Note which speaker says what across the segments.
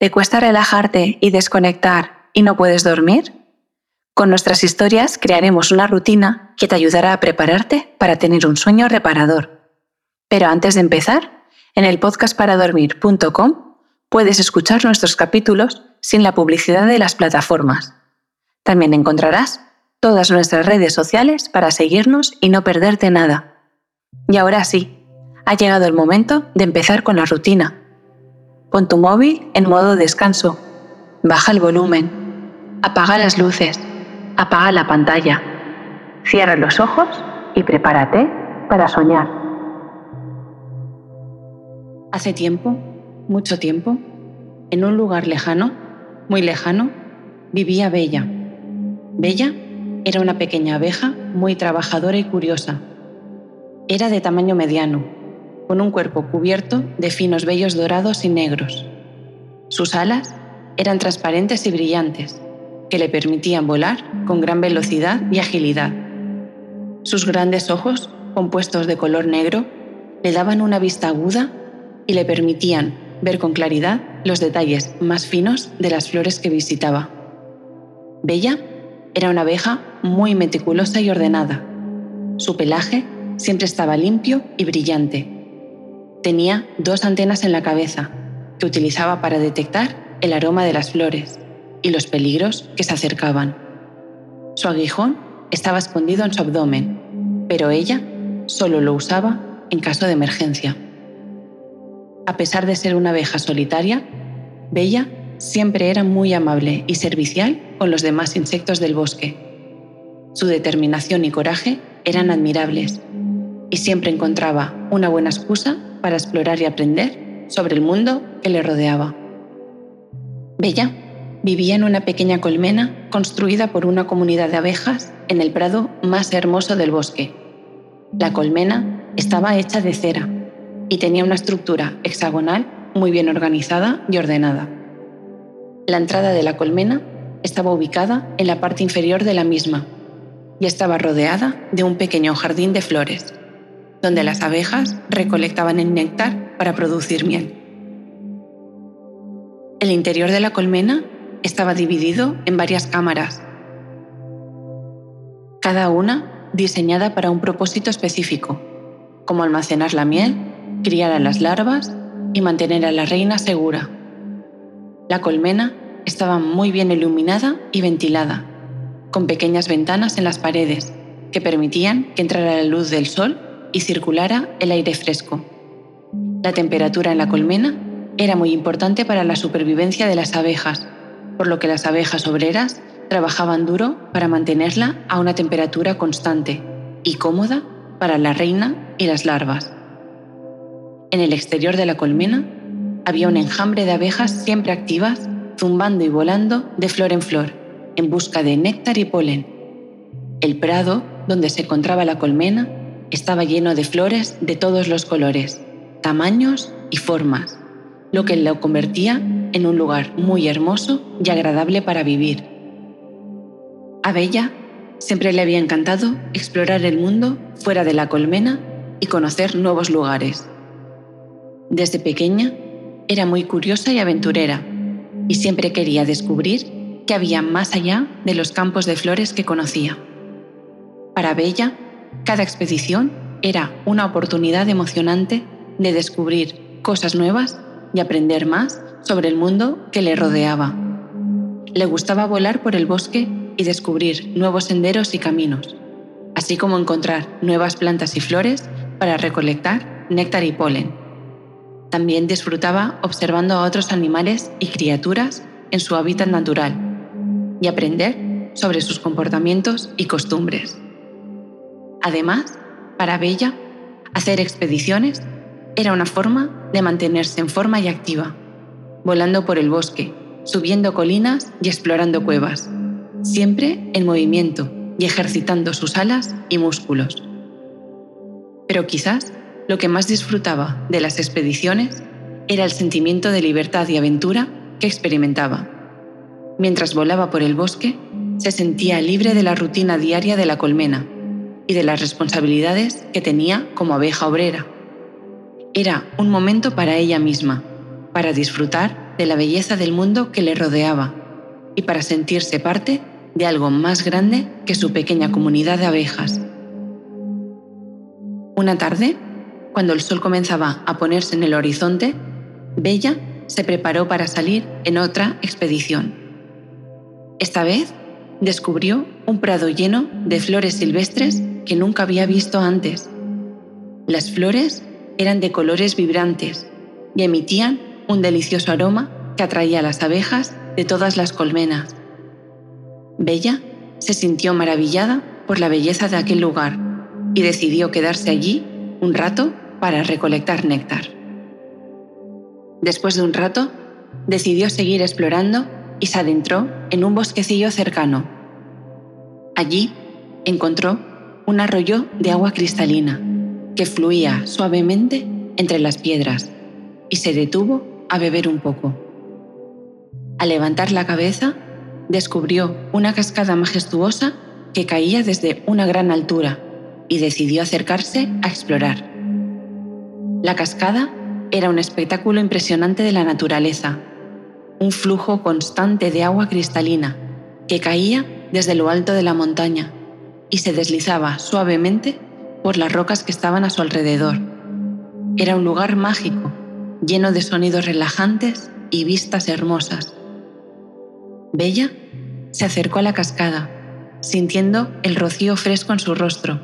Speaker 1: ¿Te cuesta relajarte y desconectar y no puedes dormir? Con nuestras historias crearemos una rutina que te ayudará a prepararte para tener un sueño reparador. Pero antes de empezar, en el podcastparadormir.com puedes escuchar nuestros capítulos sin la publicidad de las plataformas. También encontrarás todas nuestras redes sociales para seguirnos y no perderte nada. Y ahora sí, ha llegado el momento de empezar con la rutina Pon tu móvil en modo descanso. Baja el volumen. Apaga las luces. Apaga la pantalla. Cierra los ojos y prepárate para soñar. Hace tiempo, mucho tiempo, en un lugar lejano, muy lejano, vivía Bella. Bella era una pequeña abeja muy trabajadora y curiosa. Era de tamaño mediano con un cuerpo cubierto de finos vellos dorados y negros. Sus alas eran transparentes y brillantes, que le permitían volar con gran velocidad y agilidad. Sus grandes ojos, compuestos de color negro, le daban una vista aguda y le permitían ver con claridad los detalles más finos de las flores que visitaba. Bella era una abeja muy meticulosa y ordenada. Su pelaje siempre estaba limpio y brillante Tenía dos antenas en la cabeza que utilizaba para detectar el aroma de las flores y los peligros que se acercaban. Su aguijón estaba escondido en su abdomen, pero ella solo lo usaba en caso de emergencia. A pesar de ser una abeja solitaria, Bella siempre era muy amable y servicial con los demás insectos del bosque. Su determinación y coraje eran admirables y siempre encontraba una buena excusa para explorar y aprender sobre el mundo que le rodeaba. Bella vivía en una pequeña colmena construida por una comunidad de abejas en el prado más hermoso del bosque. La colmena estaba hecha de cera y tenía una estructura hexagonal muy bien organizada y ordenada. La entrada de la colmena estaba ubicada en la parte inferior de la misma y estaba rodeada de un pequeño jardín de flores donde las abejas recolectaban el néctar para producir miel. El interior de la colmena estaba dividido en varias cámaras, cada una diseñada para un propósito específico, como almacenar la miel, criar a las larvas y mantener a la reina segura. La colmena estaba muy bien iluminada y ventilada, con pequeñas ventanas en las paredes que permitían que entrara la luz del sol y circulara el aire fresco. La temperatura en la colmena era muy importante para la supervivencia de las abejas, por lo que las abejas obreras trabajaban duro para mantenerla a una temperatura constante y cómoda para la reina y las larvas. En el exterior de la colmena había un enjambre de abejas siempre activas, zumbando y volando de flor en flor, en busca de néctar y polen. El prado, donde se encontraba la colmena, estaba lleno de flores de todos los colores, tamaños y formas, lo que lo convertía en un lugar muy hermoso y agradable para vivir. A Bella siempre le había encantado explorar el mundo fuera de la colmena y conocer nuevos lugares. Desde pequeña era muy curiosa y aventurera y siempre quería descubrir qué había más allá de los campos de flores que conocía. Para Bella, cada expedición era una oportunidad emocionante de descubrir cosas nuevas y aprender más sobre el mundo que le rodeaba. Le gustaba volar por el bosque y descubrir nuevos senderos y caminos, así como encontrar nuevas plantas y flores para recolectar néctar y polen. También disfrutaba observando a otros animales y criaturas en su hábitat natural y aprender sobre sus comportamientos y costumbres. Además, para Bella, hacer expediciones era una forma de mantenerse en forma y activa, volando por el bosque, subiendo colinas y explorando cuevas, siempre en movimiento y ejercitando sus alas y músculos. Pero quizás lo que más disfrutaba de las expediciones era el sentimiento de libertad y aventura que experimentaba. Mientras volaba por el bosque, se sentía libre de la rutina diaria de la colmena de las responsabilidades que tenía como abeja obrera. Era un momento para ella misma, para disfrutar de la belleza del mundo que le rodeaba y para sentirse parte de algo más grande que su pequeña comunidad de abejas. Una tarde, cuando el sol comenzaba a ponerse en el horizonte, Bella se preparó para salir en otra expedición. Esta vez descubrió un prado lleno de flores silvestres que nunca había visto antes. Las flores eran de colores vibrantes y emitían un delicioso aroma que atraía a las abejas de todas las colmenas. Bella se sintió maravillada por la belleza de aquel lugar y decidió quedarse allí un rato para recolectar néctar. Después de un rato, decidió seguir explorando y se adentró en un bosquecillo cercano. Allí encontró un arroyo de agua cristalina que fluía suavemente entre las piedras y se detuvo a beber un poco. Al levantar la cabeza, descubrió una cascada majestuosa que caía desde una gran altura y decidió acercarse a explorar. La cascada era un espectáculo impresionante de la naturaleza, un flujo constante de agua cristalina que caía desde lo alto de la montaña y se deslizaba suavemente por las rocas que estaban a su alrededor. Era un lugar mágico, lleno de sonidos relajantes y vistas hermosas. Bella se acercó a la cascada, sintiendo el rocío fresco en su rostro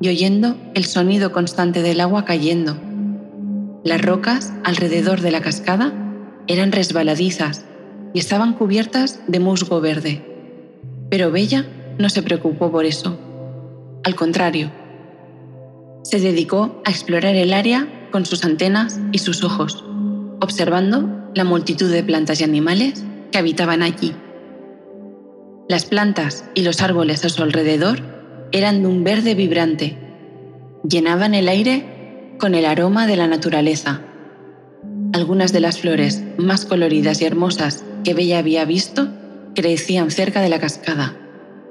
Speaker 1: y oyendo el sonido constante del agua cayendo. Las rocas alrededor de la cascada eran resbaladizas y estaban cubiertas de musgo verde. Pero Bella no se preocupó por eso. Al contrario, se dedicó a explorar el área con sus antenas y sus ojos, observando la multitud de plantas y animales que habitaban allí. Las plantas y los árboles a su alrededor eran de un verde vibrante. Llenaban el aire con el aroma de la naturaleza. Algunas de las flores más coloridas y hermosas que Bella había visto crecían cerca de la cascada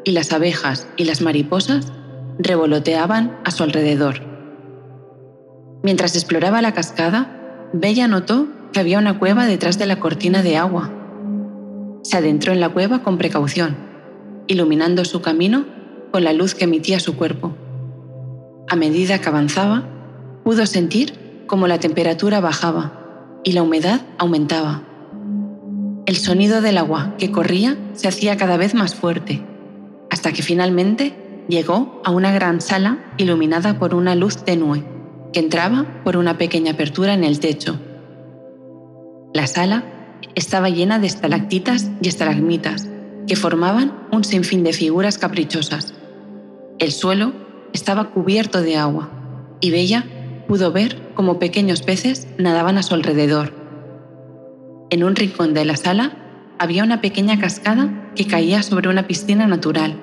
Speaker 1: y las abejas y las mariposas revoloteaban a su alrededor. Mientras exploraba la cascada, Bella notó que había una cueva detrás de la cortina de agua. Se adentró en la cueva con precaución, iluminando su camino con la luz que emitía su cuerpo. A medida que avanzaba, pudo sentir cómo la temperatura bajaba y la humedad aumentaba. El sonido del agua que corría se hacía cada vez más fuerte, hasta que finalmente llegó a una gran sala iluminada por una luz tenue que entraba por una pequeña apertura en el techo. La sala estaba llena de estalactitas y estalagmitas que formaban un sinfín de figuras caprichosas. El suelo estaba cubierto de agua y Bella pudo ver cómo pequeños peces nadaban a su alrededor en un rincón de la sala había una pequeña cascada caía sobre una piscina natural,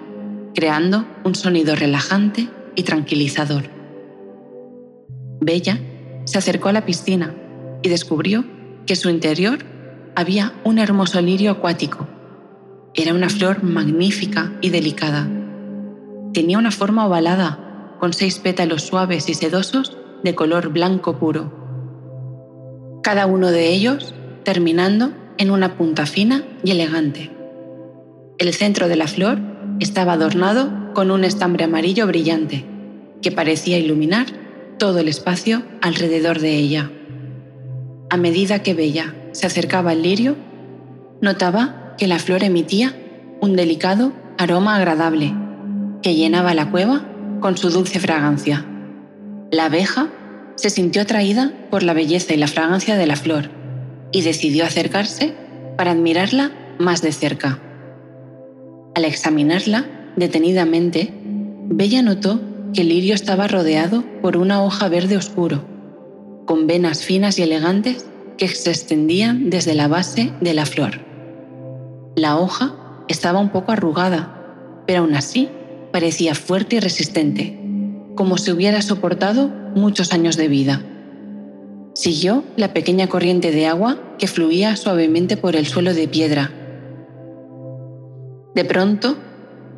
Speaker 1: creando un sonido relajante y tranquilizador. Bella se acercó a la piscina y descubrió que su interior había un hermoso lirio acuático. Era una flor magnífica y delicada. Tenía una forma ovalada, con seis pétalos suaves y sedosos de color blanco puro. Cada uno de ellos terminando en una punta fina y elegante. El centro de la flor estaba adornado con un estambre amarillo brillante que parecía iluminar todo el espacio alrededor de ella. A medida que Bella se acercaba al lirio, notaba que la flor emitía un delicado aroma agradable que llenaba la cueva con su dulce fragancia. La abeja se sintió atraída por la belleza y la fragancia de la flor y decidió acercarse para admirarla más de cerca. Al examinarla detenidamente, Bella notó que el lirio estaba rodeado por una hoja verde oscuro, con venas finas y elegantes que se extendían desde la base de la flor. La hoja estaba un poco arrugada, pero aún así parecía fuerte y resistente, como si hubiera soportado muchos años de vida. Siguió la pequeña corriente de agua que fluía suavemente por el suelo de piedra. De pronto,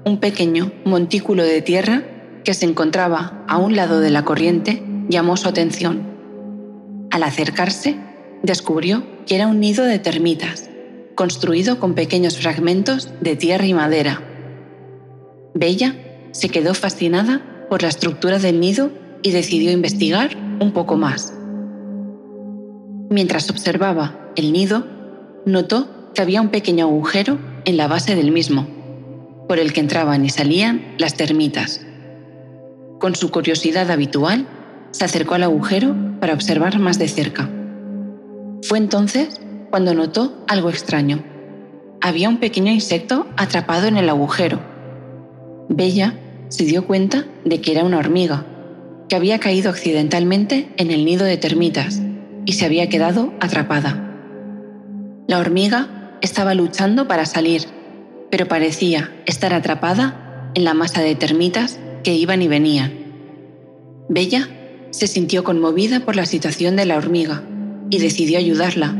Speaker 1: un pequeño montículo de tierra que se encontraba a un lado de la corriente llamó su atención. Al acercarse, descubrió que era un nido de termitas, construido con pequeños fragmentos de tierra y madera. Bella se quedó fascinada por la estructura del nido y decidió investigar un poco más. Mientras observaba el nido, notó que había un pequeño agujero en la base del mismo, por el que entraban y salían las termitas. Con su curiosidad habitual, se acercó al agujero para observar más de cerca. Fue entonces cuando notó algo extraño. Había un pequeño insecto atrapado en el agujero. Bella se dio cuenta de que era una hormiga, que había caído accidentalmente en el nido de termitas y se había quedado atrapada. La hormiga estaba luchando para salir, pero parecía estar atrapada en la masa de termitas que iban y venían. Bella se sintió conmovida por la situación de la hormiga y decidió ayudarla.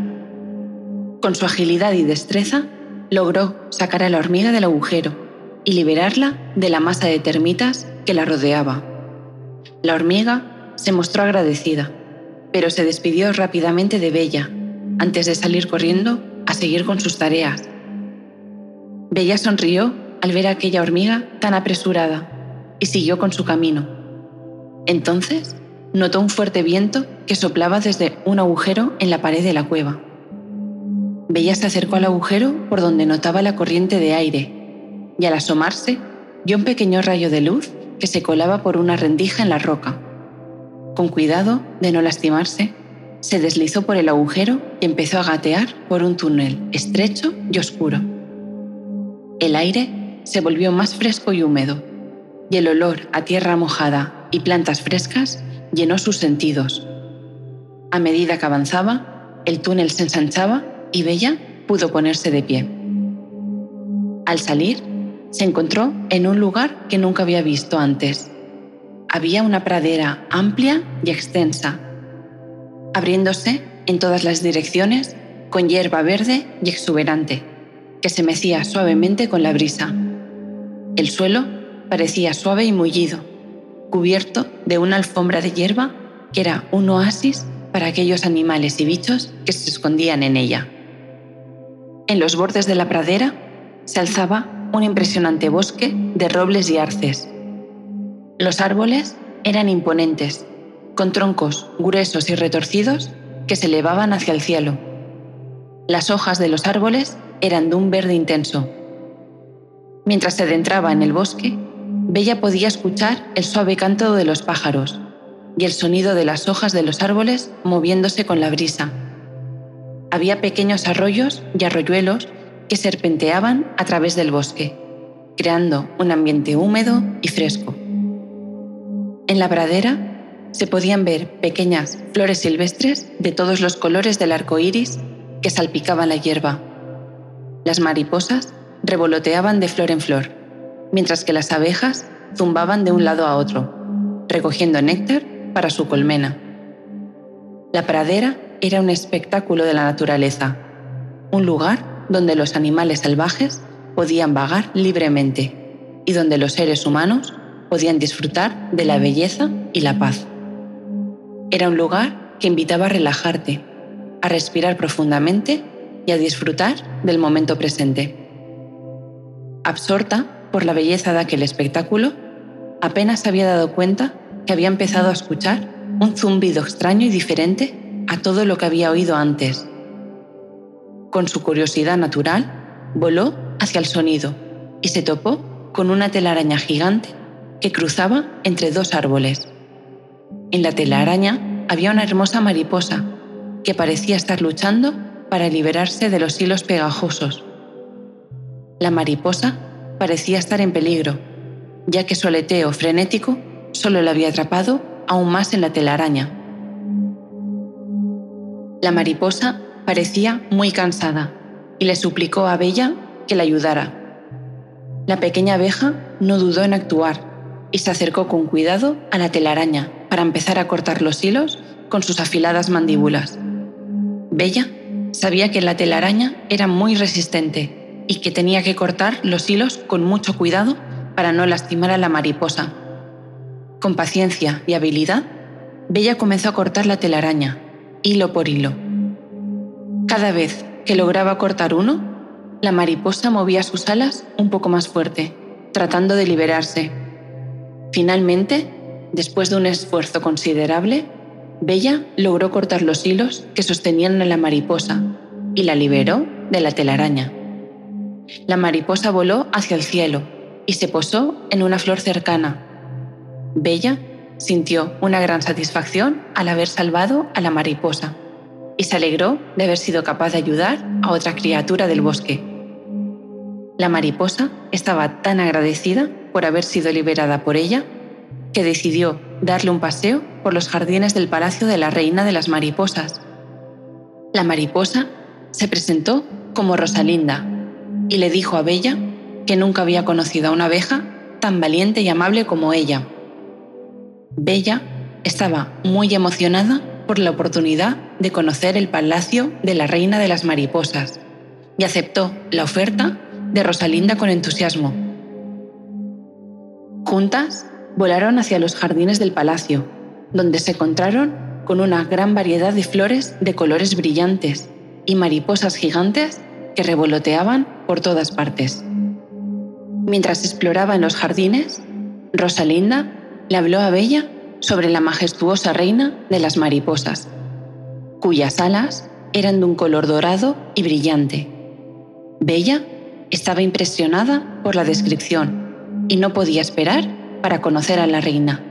Speaker 1: Con su agilidad y destreza, logró sacar a la hormiga del agujero y liberarla de la masa de termitas que la rodeaba. La hormiga se mostró agradecida, pero se despidió rápidamente de Bella antes de salir corriendo a seguir con sus tareas. Bella sonrió al ver aquella hormiga tan apresurada y siguió con su camino. Entonces notó un fuerte viento que soplaba desde un agujero en la pared de la cueva. Bella se acercó al agujero por donde notaba la corriente de aire y al asomarse vio un pequeño rayo de luz que se colaba por una rendija en la roca. Con cuidado de no lastimarse, se deslizó por el agujero y empezó a gatear por un túnel estrecho y oscuro. El aire se volvió más fresco y húmedo, y el olor a tierra mojada y plantas frescas llenó sus sentidos. A medida que avanzaba, el túnel se ensanchaba y Bella pudo ponerse de pie. Al salir, se encontró en un lugar que nunca había visto antes. Había una pradera amplia y extensa, abriéndose en todas las direcciones con hierba verde y exuberante, que se mecía suavemente con la brisa. El suelo parecía suave y mullido, cubierto de una alfombra de hierba que era un oasis para aquellos animales y bichos que se escondían en ella. En los bordes de la pradera se alzaba un impresionante bosque de robles y arces. Los árboles eran imponentes, con troncos gruesos y retorcidos que se elevaban hacia el cielo. Las hojas de los árboles eran de un verde intenso. Mientras se adentraba en el bosque, Bella podía escuchar el suave canto de los pájaros y el sonido de las hojas de los árboles moviéndose con la brisa. Había pequeños arroyos y arroyuelos que serpenteaban a través del bosque, creando un ambiente húmedo y fresco. En la pradera se podían ver pequeñas flores silvestres de todos los colores del arco iris que salpicaban la hierba. Las mariposas revoloteaban de flor en flor mientras que las abejas zumbaban de un lado a otro, recogiendo néctar para su colmena. La pradera era un espectáculo de la naturaleza, un lugar donde los animales salvajes podían vagar libremente y donde los seres humanos podían disfrutar de la belleza y la paz. Era un lugar que invitaba a relajarte, a respirar profundamente y a disfrutar del momento presente. Absorta por la belleza de aquel espectáculo, apenas había dado cuenta que había empezado a escuchar un zumbido extraño y diferente a todo lo que había oído antes. Con su curiosidad natural, voló hacia el sonido y se topó con una telaraña gigante que cruzaba entre dos árboles. En la telaraña había una hermosa mariposa que parecía estar luchando para liberarse de los hilos pegajosos. La mariposa parecía estar en peligro, ya que su aleteo frenético solo la había atrapado aún más en la telaraña. La mariposa parecía muy cansada y le suplicó a Bella que la ayudara. La pequeña abeja no dudó en actuar y se acercó con cuidado a la telaraña para empezar a cortar los hilos con sus afiladas mandíbulas. Bella sabía que la telaraña era muy resistente y que tenía que cortar los hilos con mucho cuidado para no lastimar a la mariposa. Con paciencia y habilidad, Bella comenzó a cortar la telaraña, hilo por hilo, Cada vez que lograba cortar uno, la mariposa movía sus alas un poco más fuerte, tratando de liberarse. Finalmente, después de un esfuerzo considerable, Bella logró cortar los hilos que sostenían a la mariposa y la liberó de la telaraña. La mariposa voló hacia el cielo y se posó en una flor cercana. Bella sintió una gran satisfacción al haber salvado a la mariposa y se alegró de haber sido capaz de ayudar a otra criatura del bosque. La mariposa estaba tan agradecida por haber sido liberada por ella que decidió darle un paseo por los jardines del palacio de la reina de las mariposas. La mariposa se presentó como Rosalinda y le dijo a Bella que nunca había conocido a una abeja tan valiente y amable como ella. Bella estaba muy emocionada por la oportunidad de conocer el palacio de la reina de las mariposas y aceptó la oferta de Rosalinda con entusiasmo. Juntas volaron hacia los jardines del palacio, donde se encontraron con una gran variedad de flores de colores brillantes y mariposas gigantes que revoloteaban por todas partes. Mientras exploraba en los jardines, Rosalinda le habló a Bella sobre la majestuosa reina de las mariposas, cuyas alas eran de un color dorado y brillante. Bella estaba impresionada por la descripción y no podía esperar para conocer a la reina.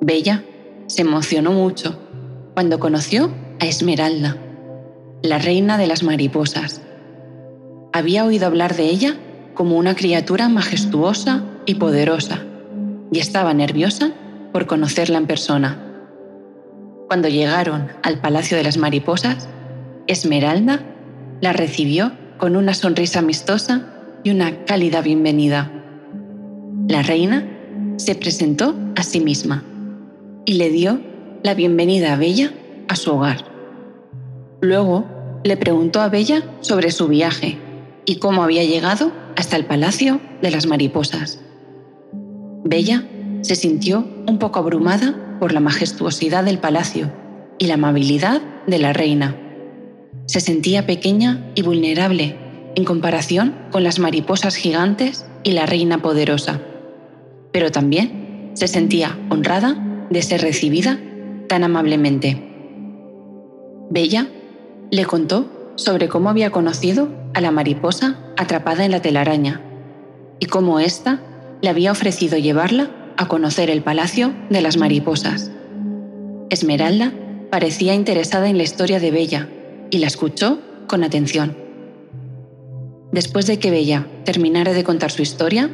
Speaker 1: Bella se emocionó mucho cuando conoció a Esmeralda, la reina de las mariposas. Había oído hablar de ella como una criatura majestuosa y poderosa, y estaba nerviosa por conocerla en persona. Cuando llegaron al Palacio de las Mariposas, Esmeralda la recibió con una sonrisa amistosa y una cálida bienvenida. La reina se presentó a sí misma y le dio la bienvenida a Bella a su hogar. Luego le preguntó a Bella sobre su viaje y cómo había llegado hasta el Palacio de las Mariposas. Bella se sintió un poco abrumada por la majestuosidad del palacio y la amabilidad de la reina. Se sentía pequeña y vulnerable en comparación con las mariposas gigantes y la reina poderosa pero también se sentía honrada de ser recibida tan amablemente. Bella le contó sobre cómo había conocido a la mariposa atrapada en la telaraña y cómo ésta le había ofrecido llevarla a conocer el palacio de las mariposas. Esmeralda parecía interesada en la historia de Bella y la escuchó con atención. Después de que Bella terminara de contar su historia,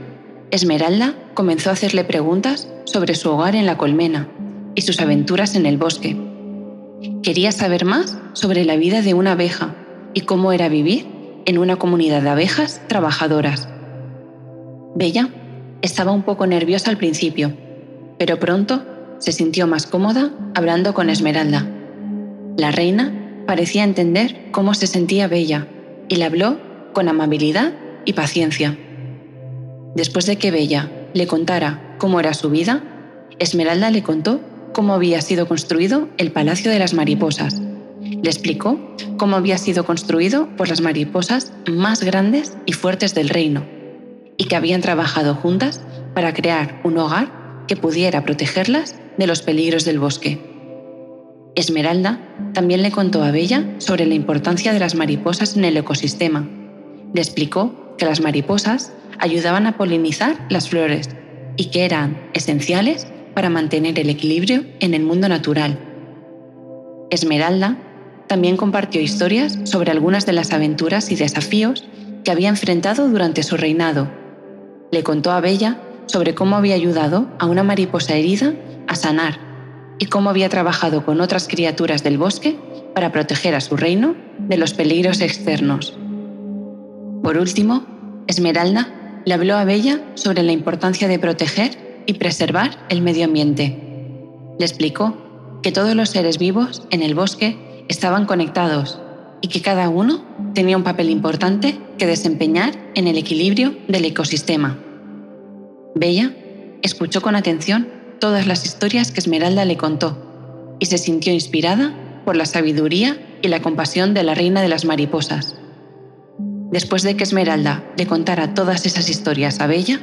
Speaker 1: Esmeralda comenzó a hacerle preguntas sobre su hogar en la colmena y sus aventuras en el bosque. Quería saber más sobre la vida de una abeja y cómo era vivir en una comunidad de abejas trabajadoras. Bella estaba un poco nerviosa al principio, pero pronto se sintió más cómoda hablando con Esmeralda. La reina parecía entender cómo se sentía Bella y le habló con amabilidad y paciencia. Después de que Bella le contara cómo era su vida, Esmeralda le contó cómo había sido construido el Palacio de las Mariposas. Le explicó cómo había sido construido por las mariposas más grandes y fuertes del reino y que habían trabajado juntas para crear un hogar que pudiera protegerlas de los peligros del bosque. Esmeralda también le contó a Bella sobre la importancia de las mariposas en el ecosistema. Le explicó que las mariposas ayudaban a polinizar las flores y que eran esenciales para mantener el equilibrio en el mundo natural. Esmeralda también compartió historias sobre algunas de las aventuras y desafíos que había enfrentado durante su reinado. Le contó a Bella sobre cómo había ayudado a una mariposa herida a sanar y cómo había trabajado con otras criaturas del bosque para proteger a su reino de los peligros externos. Por último, Esmeralda le habló a Bella sobre la importancia de proteger y preservar el medio ambiente. Le explicó que todos los seres vivos en el bosque estaban conectados y que cada uno tenía un papel importante que desempeñar en el equilibrio del ecosistema. Bella escuchó con atención todas las historias que Esmeralda le contó y se sintió inspirada por la sabiduría y la compasión de la reina de las mariposas. Después de que Esmeralda le contara todas esas historias a Bella,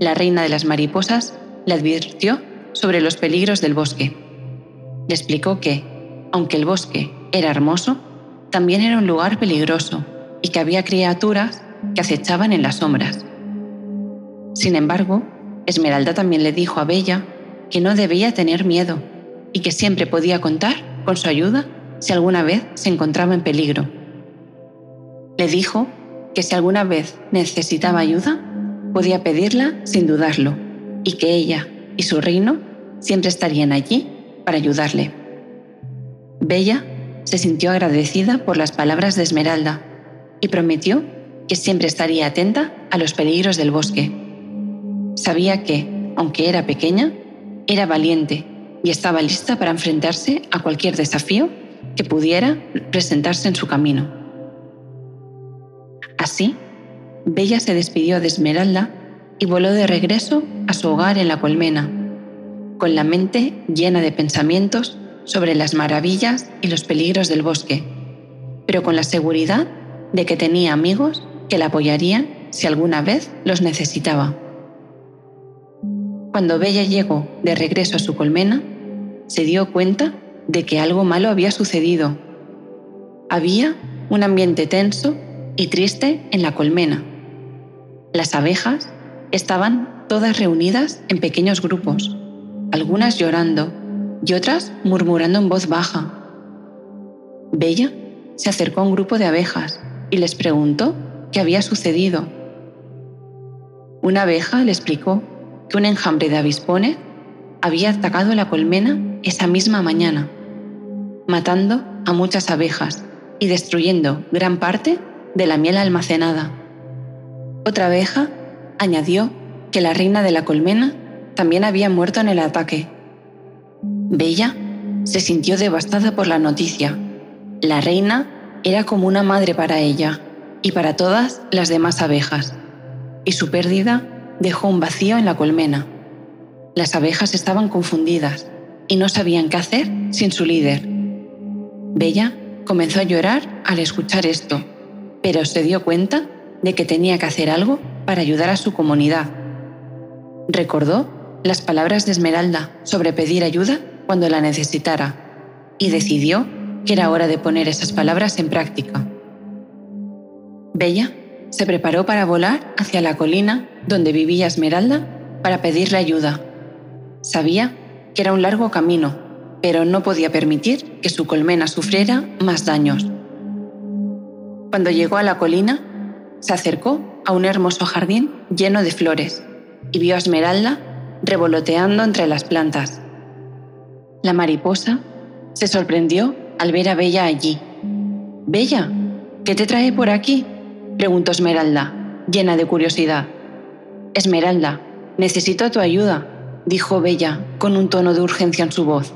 Speaker 1: la reina de las mariposas le advirtió sobre los peligros del bosque. Le explicó que, aunque el bosque era hermoso, también era un lugar peligroso y que había criaturas que acechaban en las sombras. Sin embargo, Esmeralda también le dijo a Bella que no debía tener miedo y que siempre podía contar con su ayuda si alguna vez se encontraba en peligro. Le dijo que si alguna vez necesitaba ayuda, podía pedirla sin dudarlo y que ella y su reino siempre estarían allí para ayudarle. Bella se sintió agradecida por las palabras de Esmeralda y prometió que siempre estaría atenta a los peligros del bosque. Sabía que, aunque era pequeña, era valiente y estaba lista para enfrentarse a cualquier desafío que pudiera presentarse en su camino. Así, Bella se despidió de Esmeralda y voló de regreso a su hogar en la colmena, con la mente llena de pensamientos sobre las maravillas y los peligros del bosque, pero con la seguridad de que tenía amigos que la apoyarían si alguna vez los necesitaba. Cuando Bella llegó de regreso a su colmena, se dio cuenta de que algo malo había sucedido. Había un ambiente tenso y triste en la colmena. Las abejas estaban todas reunidas en pequeños grupos, algunas llorando y otras murmurando en voz baja. Bella se acercó a un grupo de abejas y les preguntó qué había sucedido. Una abeja le explicó que un enjambre de avispones había atacado la colmena esa misma mañana, matando a muchas abejas y destruyendo gran parte de la miel almacenada. Otra abeja añadió que la reina de la colmena también había muerto en el ataque. Bella se sintió devastada por la noticia. La reina era como una madre para ella y para todas las demás abejas, y su pérdida dejó un vacío en la colmena. Las abejas estaban confundidas y no sabían qué hacer sin su líder. Bella comenzó a llorar al escuchar esto, pero se dio cuenta de que tenía que hacer algo para ayudar a su comunidad. Recordó las palabras de Esmeralda sobre pedir ayuda cuando la necesitara y decidió que era hora de poner esas palabras en práctica. Bella se preparó para volar hacia la colina donde vivía Esmeralda para pedirle ayuda. Sabía que era un largo camino, pero no podía permitir que su colmena sufriera más daños. Cuando llegó a la colina, se acercó a un hermoso jardín lleno de flores y vio a Esmeralda revoloteando entre las plantas. La mariposa se sorprendió al ver a Bella allí. Bella, ¿qué te trae por aquí? preguntó Esmeralda, llena de curiosidad. Esmeralda, necesito tu ayuda, dijo Bella con un tono de urgencia en su voz.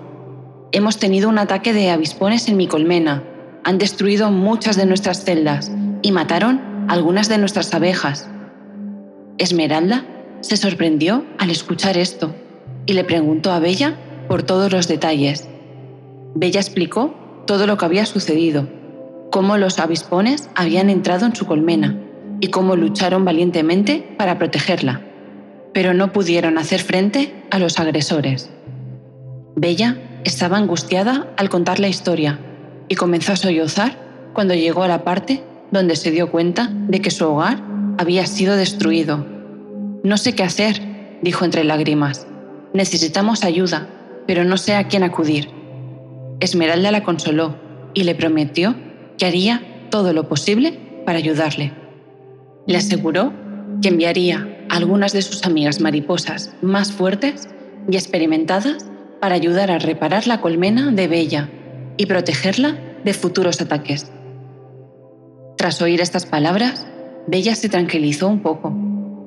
Speaker 1: Hemos tenido un ataque de avispones en mi colmena. Han destruido muchas de nuestras celdas y mataron algunas de nuestras abejas. Esmeralda se sorprendió al escuchar esto y le preguntó a Bella por todos los detalles. Bella explicó todo lo que había sucedido, cómo los avispones habían entrado en su colmena y cómo lucharon valientemente para protegerla, pero no pudieron hacer frente a los agresores. Bella estaba angustiada al contar la historia y comenzó a sollozar cuando llegó a la parte donde se dio cuenta de que su hogar había sido destruido. No sé qué hacer, dijo entre lágrimas. Necesitamos ayuda, pero no sé a quién acudir. Esmeralda la consoló y le prometió que haría todo lo posible para ayudarle. Le aseguró que enviaría a algunas de sus amigas mariposas más fuertes y experimentadas para ayudar a reparar la colmena de Bella y protegerla de futuros ataques. Tras oír estas palabras, Bella se tranquilizó un poco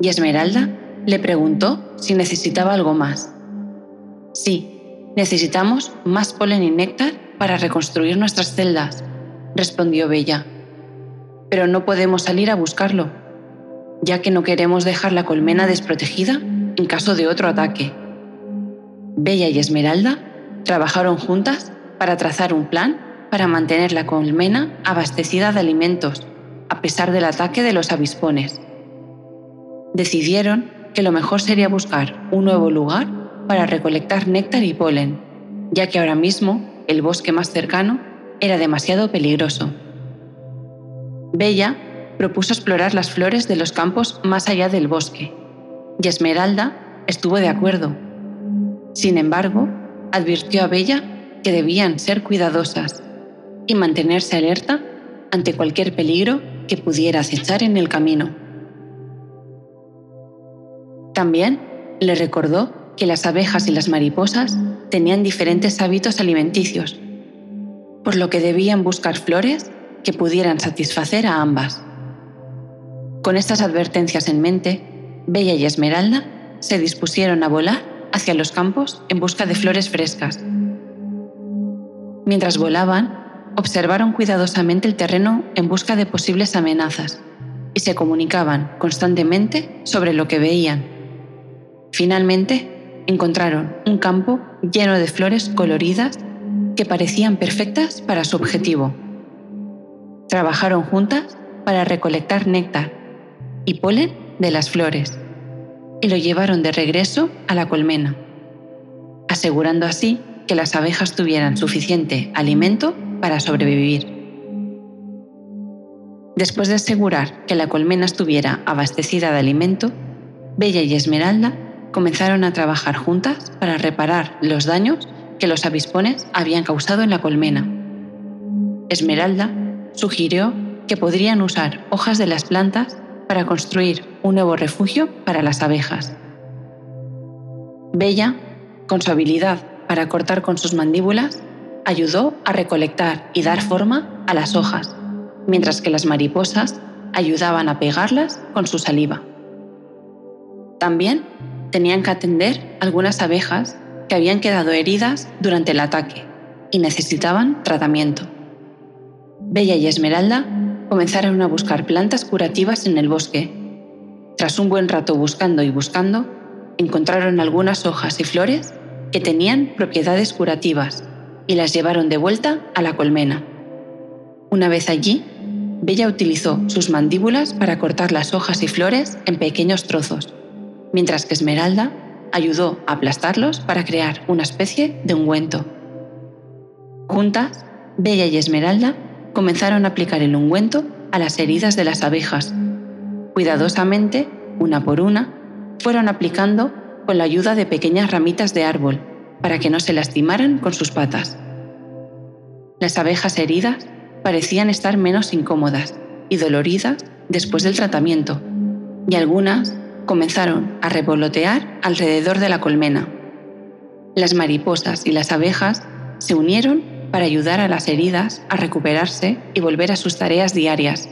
Speaker 1: y Esmeralda le preguntó si necesitaba algo más. Sí, necesitamos más polen y néctar para reconstruir nuestras celdas, respondió Bella. Pero no podemos salir a buscarlo, ya que no queremos dejar la colmena desprotegida en caso de otro ataque. Bella y Esmeralda trabajaron juntas para trazar un plan para mantener la colmena abastecida de alimentos, a pesar del ataque de los avispones. Decidieron que lo mejor sería buscar un nuevo lugar para recolectar néctar y polen, ya que ahora mismo el bosque más cercano era demasiado peligroso. Bella propuso explorar las flores de los campos más allá del bosque, y Esmeralda estuvo de acuerdo. Sin embargo, advirtió a Bella que debían ser cuidadosas y mantenerse alerta ante cualquier peligro que pudiera acechar en el camino. También le recordó que las abejas y las mariposas tenían diferentes hábitos alimenticios, por lo que debían buscar flores que pudieran satisfacer a ambas. Con estas advertencias en mente, Bella y Esmeralda se dispusieron a volar hacia los campos en busca de flores frescas. Mientras volaban, observaron cuidadosamente el terreno en busca de posibles amenazas y se comunicaban constantemente sobre lo que veían. Finalmente, encontraron un campo lleno de flores coloridas que parecían perfectas para su objetivo. Trabajaron juntas para recolectar néctar y polen de las flores y lo llevaron de regreso a la colmena, asegurando así que las abejas tuvieran suficiente alimento para sobrevivir. Después de asegurar que la colmena estuviera abastecida de alimento, Bella y Esmeralda comenzaron a trabajar juntas para reparar los daños que los avispones habían causado en la colmena. Esmeralda sugirió que podrían usar hojas de las plantas para construir un nuevo refugio para las abejas. Bella, con su habilidad para cortar con sus mandíbulas, ayudó a recolectar y dar forma a las hojas, mientras que las mariposas ayudaban a pegarlas con su saliva. También tenían que atender algunas abejas que habían quedado heridas durante el ataque y necesitaban tratamiento. Bella y Esmeralda comenzaron a buscar plantas curativas en el bosque. Tras un buen rato buscando y buscando, encontraron algunas hojas y flores que tenían propiedades curativas y las llevaron de vuelta a la colmena. Una vez allí, Bella utilizó sus mandíbulas para cortar las hojas y flores en pequeños trozos, mientras que Esmeralda ayudó a aplastarlos para crear una especie de ungüento. Juntas, Bella y Esmeralda comenzaron a aplicar el ungüento a las heridas de las abejas. Cuidadosamente, una por una, fueron aplicando con la ayuda de pequeñas ramitas de árbol para que no se lastimaran con sus patas. Las abejas heridas parecían estar menos incómodas y doloridas después del tratamiento, y algunas comenzaron a revolotear alrededor de la colmena. Las mariposas y las abejas se unieron para ayudar a las heridas a recuperarse y volver a sus tareas diarias.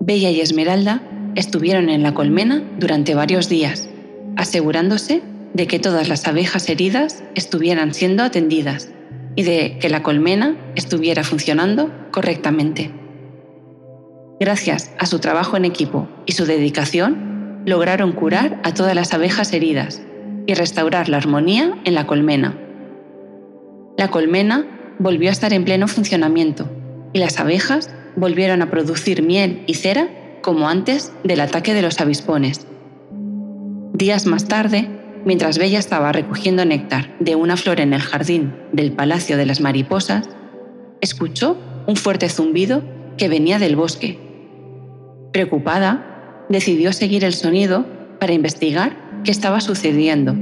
Speaker 1: Bella y Esmeralda estuvieron en la colmena durante varios días, asegurándose de que todas las abejas heridas estuvieran siendo atendidas y de que la colmena estuviera funcionando correctamente. Gracias a su trabajo en equipo y su dedicación, lograron curar a todas las abejas heridas y restaurar la armonía en la colmena. La colmena volvió a estar en pleno funcionamiento y las abejas volvieron a producir miel y cera como antes del ataque de los avispones. Días más tarde, mientras Bella estaba recogiendo néctar de una flor en el jardín del Palacio de las Mariposas, escuchó un fuerte zumbido que venía del bosque. Preocupada, decidió seguir el sonido para investigar qué estaba sucediendo.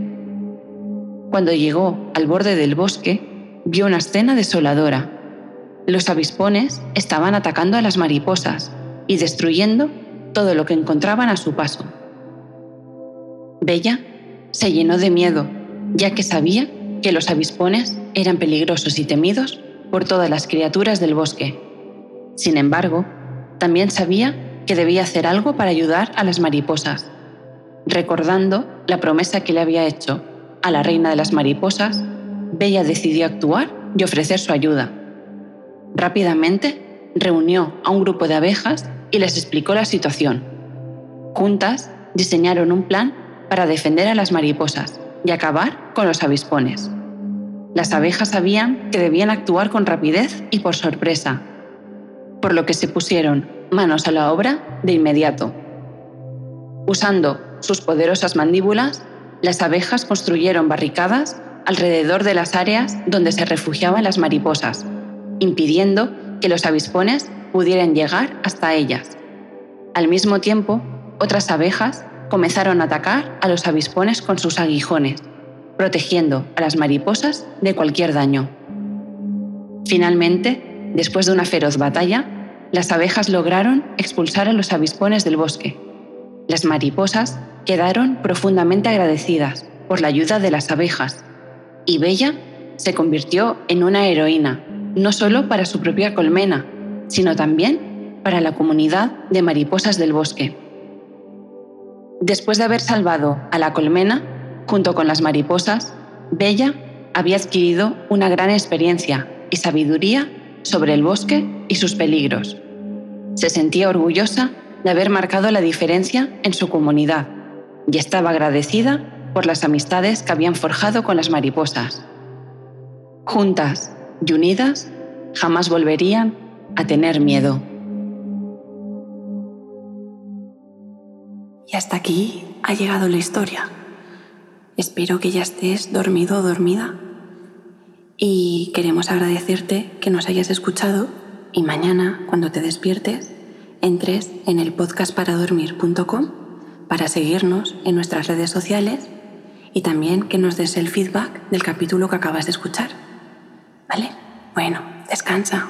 Speaker 1: Cuando llegó al borde del bosque, vio una escena desoladora. Los avispones estaban atacando a las mariposas y destruyendo todo lo que encontraban a su paso. Bella se llenó de miedo, ya que sabía que los avispones eran peligrosos y temidos por todas las criaturas del bosque. Sin embargo, también sabía que debía hacer algo para ayudar a las mariposas. Recordando la promesa que le había hecho a la reina de las mariposas, Bella decidió actuar y ofrecer su ayuda. Rápidamente reunió a un grupo de abejas y les explicó la situación. Juntas diseñaron un plan para defender a las mariposas y acabar con los avispones. las abejas sabían que debían actuar con rapidez y por sorpresa, por lo que se pusieron manos a la obra de inmediato. Usando sus poderosas mandíbulas, las abejas construyeron barricadas alrededor de las áreas donde se refugiaban las mariposas, impidiendo que los avispones pudieran llegar hasta ellas. Al mismo tiempo, otras abejas comenzaron a atacar a los avispones con sus aguijones, protegiendo a las mariposas de cualquier daño. Finalmente, después de una feroz batalla, las abejas lograron expulsar a los avispones del bosque. Las mariposas quedaron profundamente agradecidas por la ayuda de las abejas y Bella se convirtió en una heroína, no solo para su propia colmena, sino también para la comunidad de mariposas del bosque. Después de haber salvado a la colmena, junto con las mariposas, Bella había adquirido una gran experiencia y sabiduría sobre el bosque y sus peligros. Se sentía orgullosa de haber marcado la diferencia en su comunidad y estaba agradecida por las amistades que habían forjado con las mariposas. Juntas y unidas, jamás volverían a tener miedo.
Speaker 2: Y hasta aquí ha llegado la historia. Espero que ya estés dormido o dormida. Y queremos agradecerte que nos hayas escuchado y mañana, cuando te despiertes, entres en el podcastparadormir.com para seguirnos en nuestras redes sociales y también que nos des el feedback del capítulo que acabas de escuchar. ¿Vale? Bueno, descansa.